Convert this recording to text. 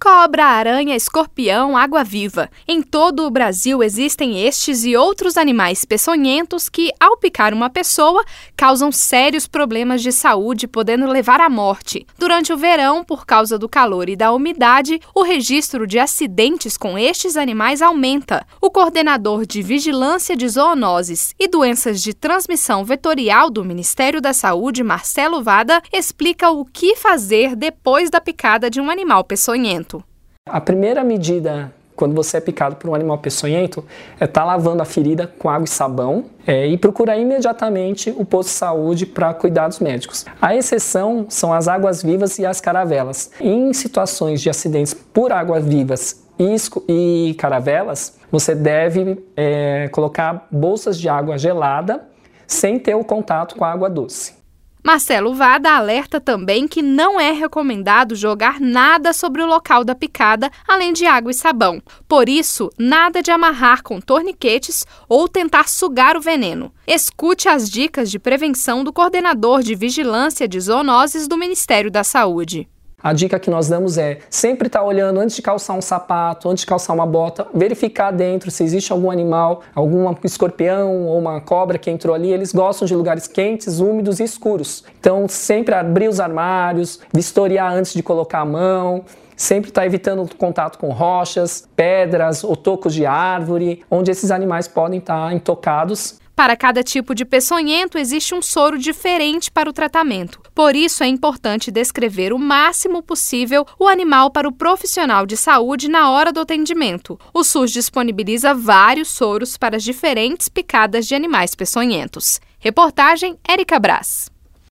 Cobra, aranha, escorpião, água-viva. Em todo o Brasil existem estes e outros animais peçonhentos que, ao picar uma pessoa, causam sérios problemas de saúde, podendo levar à morte. Durante o verão, por causa do calor e da umidade, o registro de acidentes com estes animais aumenta. O coordenador de Vigilância de Zoonoses e Doenças de Transmissão Vetorial do Ministério da Saúde, Marcelo Vada, explica o que fazer depois da picada de um animal peçonhento. A primeira medida quando você é picado por um animal peçonhento é estar tá lavando a ferida com água e sabão é, e procurar imediatamente o posto de saúde para cuidados médicos. A exceção são as águas vivas e as caravelas. Em situações de acidentes por águas vivas e caravelas, você deve é, colocar bolsas de água gelada sem ter o contato com a água doce. Marcelo Vada alerta também que não é recomendado jogar nada sobre o local da picada, além de água e sabão. Por isso, nada de amarrar com torniquetes ou tentar sugar o veneno. Escute as dicas de prevenção do coordenador de vigilância de zoonoses do Ministério da Saúde. A dica que nós damos é sempre estar tá olhando antes de calçar um sapato, antes de calçar uma bota, verificar dentro se existe algum animal, algum escorpião ou uma cobra que entrou ali. Eles gostam de lugares quentes, úmidos e escuros. Então, sempre abrir os armários, vistoriar antes de colocar a mão, sempre estar tá evitando contato com rochas, pedras ou tocos de árvore, onde esses animais podem estar tá intocados para cada tipo de peçonhento, existe um soro diferente para o tratamento. Por isso, é importante descrever o máximo possível o animal para o profissional de saúde na hora do atendimento. O SUS disponibiliza vários soros para as diferentes picadas de animais peçonhentos. Reportagem Érica Brás.